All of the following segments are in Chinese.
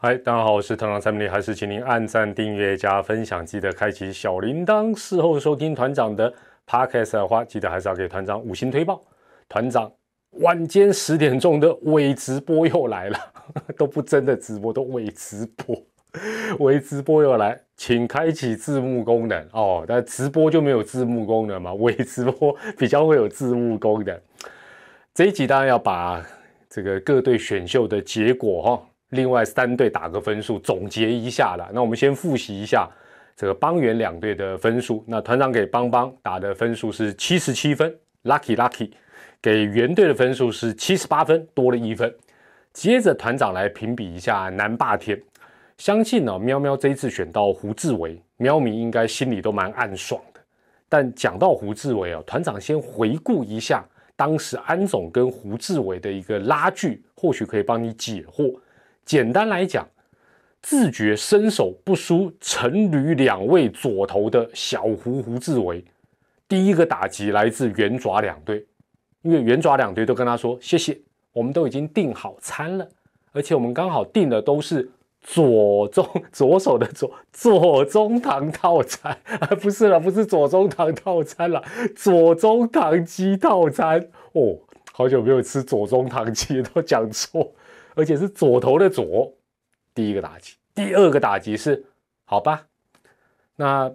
嗨，大家好，我是团长蔡明利，还是请您按赞、订阅、加分享，记得开启小铃铛。事后收听团长的 podcast 的话，记得还是要给团长五星推报。团长晚间十点钟的伪直播又来了，都不真的直播，都伪直播。伪直播又来，请开启字幕功能哦。但直播就没有字幕功能嘛？伪直播比较会有字幕功能。这一集当然要把这个各队选秀的结果哈。另外三队打个分数，总结一下了。那我们先复习一下这个邦元两队的分数。那团长给邦邦打的分数是七十七分，lucky lucky。给原队的分数是七十八分，多了一分。接着团长来评比一下南霸天。相信呢，喵喵这一次选到胡志伟，喵迷应该心里都蛮暗爽的。但讲到胡志伟啊，团长先回顾一下当时安总跟胡志伟的一个拉锯，或许可以帮你解惑。简单来讲，自觉身手不输陈吕两位左投的小胡胡志伟，第一个打击来自圆爪两队，因为圆爪两队都跟他说谢谢，我们都已经订好餐了，而且我们刚好订的都是左中左手的左左中堂套餐啊，不是了，不是左中堂套餐了，左中堂鸡套餐哦，好久没有吃左中堂鸡，都讲错。而且是左头的左，第一个打击，第二个打击是好吧？那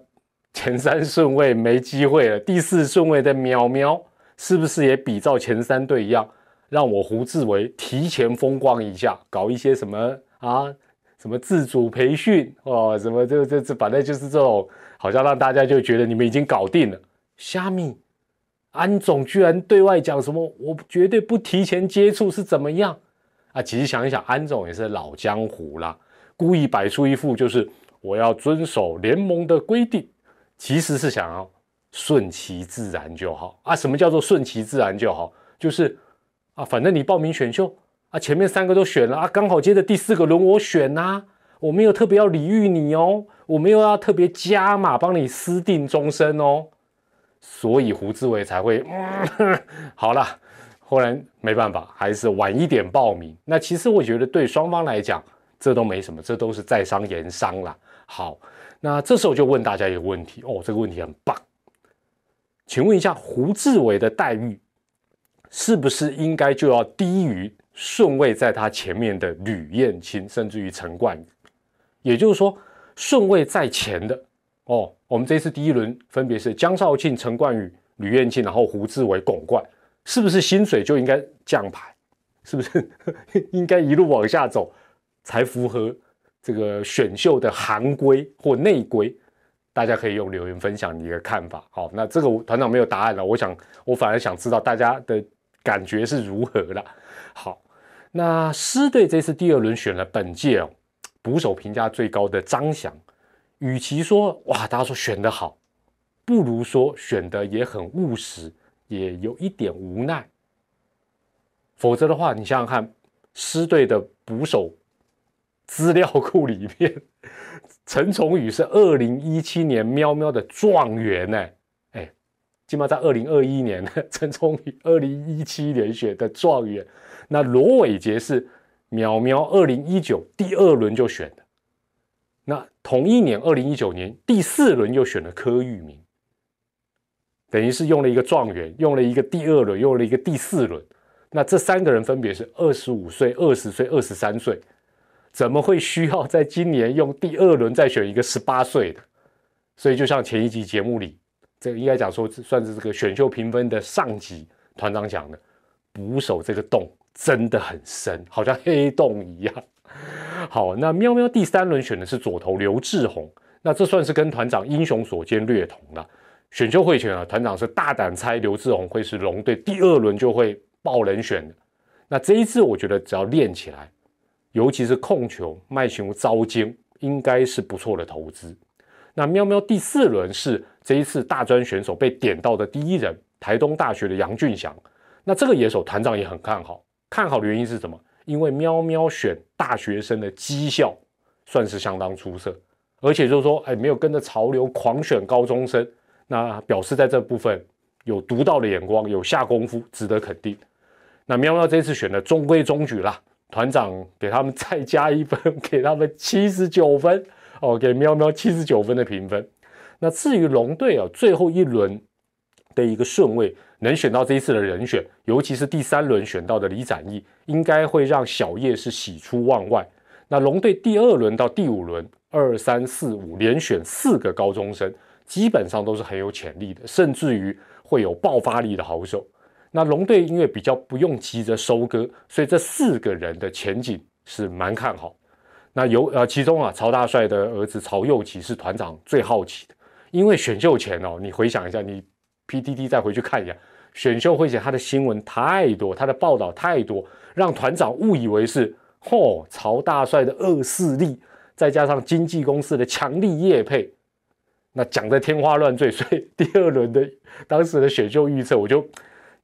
前三顺位没机会了，第四顺位的喵喵是不是也比照前三队一样，让我胡志伟提前风光一下，搞一些什么啊？什么自主培训哦？什么这这这，反正就是这种，好像让大家就觉得你们已经搞定了。虾米安总居然对外讲什么？我绝对不提前接触是怎么样？啊，其实想一想，安总也是老江湖啦，故意摆出一副就是我要遵守联盟的规定，其实是想要顺其自然就好啊。什么叫做顺其自然就好？就是啊，反正你报名选秀啊，前面三个都选了啊，刚好接着第四个轮我选呐，我没有特别要礼遇你哦，我没有要特别加码帮你私定终身哦，所以胡志伟才会 好了。后来没办法，还是晚一点报名。那其实我觉得对双方来讲，这都没什么，这都是在商言商啦。好，那这时候就问大家一个问题哦，这个问题很棒，请问一下，胡志伟的待遇是不是应该就要低于顺位在他前面的吕燕青，甚至于陈冠宇？也就是说，顺位在前的哦，我们这次第一轮分别是江少庆、陈冠宇、吕燕青，然后胡志伟、巩冠。是不是薪水就应该降牌？是不是 应该一路往下走，才符合这个选秀的行规或内规？大家可以用留言分享你的看法。好，那这个团长没有答案了。我想，我反而想知道大家的感觉是如何了。好，那狮队这次第二轮选了本届哦捕手评价最高的张翔，与其说哇，大家说选得好，不如说选的也很务实。也有一点无奈，否则的话，你想想看，狮队的捕手资料库里面，陈崇宇是二零一七年喵喵的状元呢，哎，起码在二零二一年，陈崇宇二零一七年选的状元，那罗伟杰是喵喵二零一九第二轮就选的，那同一年二零一九年第四轮又选了柯玉明。等于是用了一个状元，用了一个第二轮，用了一个第四轮。那这三个人分别是二十五岁、二十岁、二十三岁，怎么会需要在今年用第二轮再选一个十八岁的？所以就像前一集节目里，这应该讲说算是这个选秀评分的上集团长讲的，捕手这个洞真的很深，好像黑洞一样。好，那喵喵第三轮选的是左投刘志宏，那这算是跟团长英雄所见略同了。选秀会前啊，团长是大胆猜刘志宏会是龙队第二轮就会爆人选的。那这一次我觉得只要练起来，尤其是控球、卖球、招尖，应该是不错的投资。那喵喵第四轮是这一次大专选手被点到的第一人，台东大学的杨俊祥。那这个野手团长也很看好，看好的原因是什么？因为喵喵选大学生的绩效算是相当出色，而且就是说，哎，没有跟着潮流狂选高中生。那表示在这部分有独到的眼光，有下功夫，值得肯定。那喵喵这次选的中规中矩啦，团长给他们再加一分，给他们七十九分哦，给喵喵七十九分的评分。那至于龙队啊，最后一轮的一个顺位能选到这一次的人选，尤其是第三轮选到的李展毅，应该会让小叶是喜出望外。那龙队第二轮到第五轮，二三四五连选四个高中生，基本上都是很有潜力的，甚至于会有爆发力的好手。那龙队因为比较不用急着收割，所以这四个人的前景是蛮看好。那有呃，其中啊，曹大帅的儿子曹佑启是团长最好奇的，因为选秀前哦，你回想一下，你 PDD 再回去看一下，选秀会前他的新闻太多，他的报道太多，让团长误以为是嚯曹大帅的恶势力，再加上经纪公司的强力业配，那讲的天花乱坠，所以第二轮的当时的选秀预测，我就。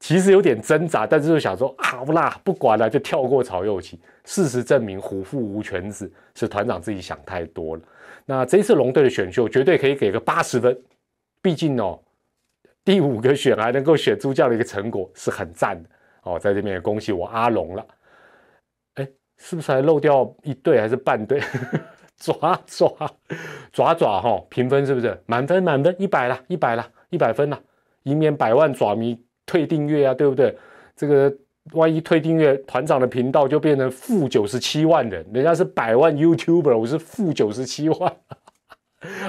其实有点挣扎，但是就想说好啦，不管了，就跳过曹佑奇。事实证明，虎父无犬子，是团长自己想太多了。那这次龙队的选秀绝对可以给个八十分，毕竟哦，第五个选还能够选出这样的一个成果，是很赞的哦。在这边也恭喜我阿龙了。哎，是不是还漏掉一队还是半队？爪爪爪爪哈，评分是不是满分？满分一百了，一百了，一百分了，以免百万爪迷。退订阅啊，对不对？这个万一退订阅，团长的频道就变成负九十七万人，人家是百万 YouTuber，我是负九十七万。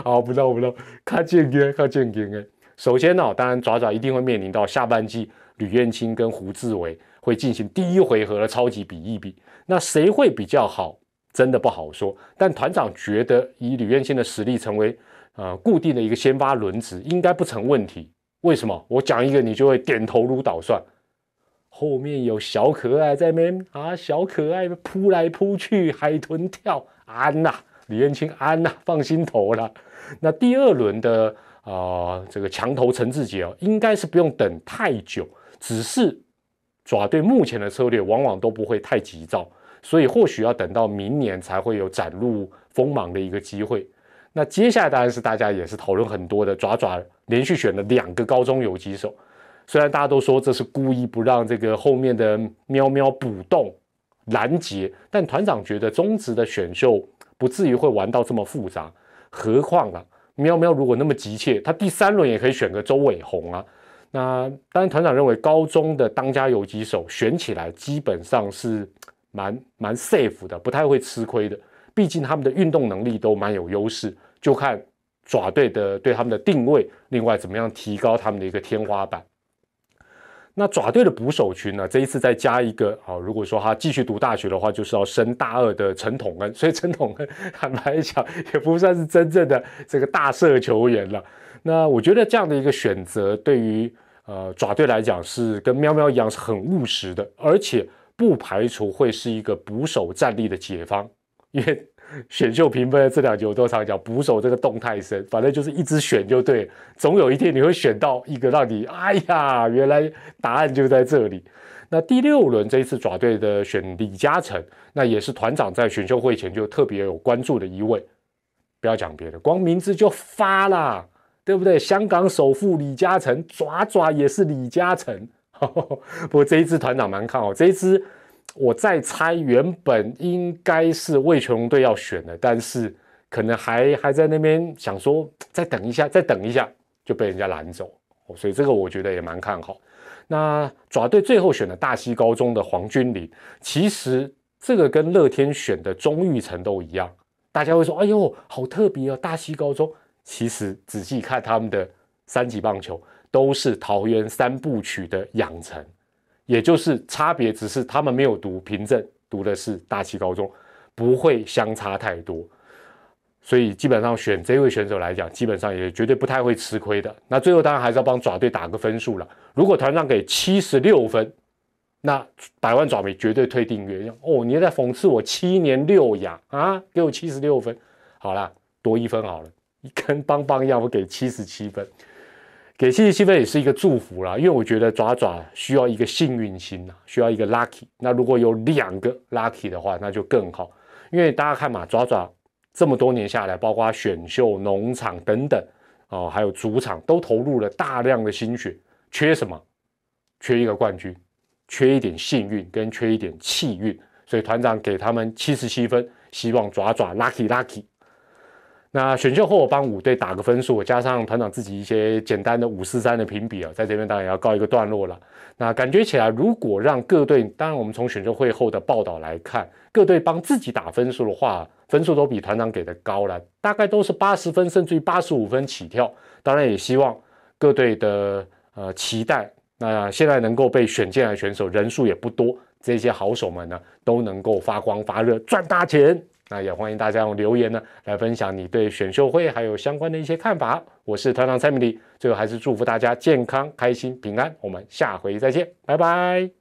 好，不闹不闹，看健康，看健康哎。首先呢，当然爪爪一定会面临到下半季吕彦青跟胡志伟会进行第一回合的超级比一比，那谁会比较好，真的不好说。但团长觉得以吕彦青的实力成为呃固定的一个先发轮值，应该不成问题。为什么我讲一个你就会点头如捣蒜？后面有小可爱在边啊，小可爱扑来扑去，海豚跳，安呐，李彦青安呐，放心投了。那第二轮的啊，这个墙头陈志杰哦，应该是不用等太久，只是爪队目前的策略往往都不会太急躁，所以或许要等到明年才会有展露锋芒的一个机会。那接下来当然是大家也是讨论很多的爪爪连续选了两个高中游击手，虽然大家都说这是故意不让这个后面的喵喵补洞拦截，但团长觉得中职的选秀不至于会玩到这么复杂。何况啊，喵喵如果那么急切，他第三轮也可以选个周伟宏啊。那当然，团长认为高中的当家游击手选起来基本上是蛮蛮 safe 的，不太会吃亏的。毕竟他们的运动能力都蛮有优势，就看爪队的对他们的定位，另外怎么样提高他们的一个天花板。那爪队的捕手群呢？这一次再加一个啊，如果说他继续读大学的话，就是要升大二的陈统恩，所以陈统恩坦白讲也不算是真正的这个大社球员了。那我觉得这样的一个选择，对于呃爪队来讲是跟喵喵一样是很务实的，而且不排除会是一个捕手战力的解方。因为选秀评分这两集我都常讲，捕手这个动态深，反正就是一直选就对，总有一天你会选到一个让你哎呀，原来答案就在这里。那第六轮这一次爪队的选李嘉诚，那也是团长在选秀会前就特别有关注的一位。不要讲别的，光名字就发啦，对不对？香港首富李嘉诚，爪爪也是李嘉诚。不过这一支团长蛮看好这一支。我在猜，原本应该是魏全龙队要选的，但是可能还还在那边想说再等一下，再等一下就被人家拦走，所以这个我觉得也蛮看好。那爪队最后选的大溪高中的黄君林，其实这个跟乐天选的钟玉成都一样，大家会说：“哎呦，好特别哦！”大溪高中其实仔细看他们的三级棒球，都是桃园三部曲的养成。也就是差别，只是他们没有读凭证，读的是大七高中，不会相差太多，所以基本上选这位选手来讲，基本上也绝对不太会吃亏的。那最后当然还是要帮爪队打个分数了。如果团长给七十六分，那百万爪迷绝对退订阅。哦，你在讽刺我七年六亚啊？给我七十六分，好了，多一分好了，跟邦邦一样，我给七十七分。给七十七分也是一个祝福啦，因为我觉得爪爪需要一个幸运星呐，需要一个 lucky。那如果有两个 lucky 的话，那就更好。因为大家看嘛，爪爪这么多年下来，包括选秀、农场等等哦，还有主场都投入了大量的心血，缺什么？缺一个冠军，缺一点幸运，跟缺一点气运。所以团长给他们七十七分，希望爪爪 lucky lucky。那选秀后我帮五队打个分数，加上团长自己一些简单的五四三的评比啊，在这边当然也要告一个段落了。那感觉起来，如果让各队，当然我们从选秀会后的报道来看，各队帮自己打分数的话，分数都比团长给的高了，大概都是八十分甚至于八十五分起跳。当然也希望各队的呃期待，那现在能够被选进来选手人数也不多，这些好手们呢都能够发光发热赚大钱。那也欢迎大家用留言呢来分享你对选秀会还有相关的一些看法。我是团长蔡米迪，最后还是祝福大家健康、开心、平安。我们下回再见，拜拜。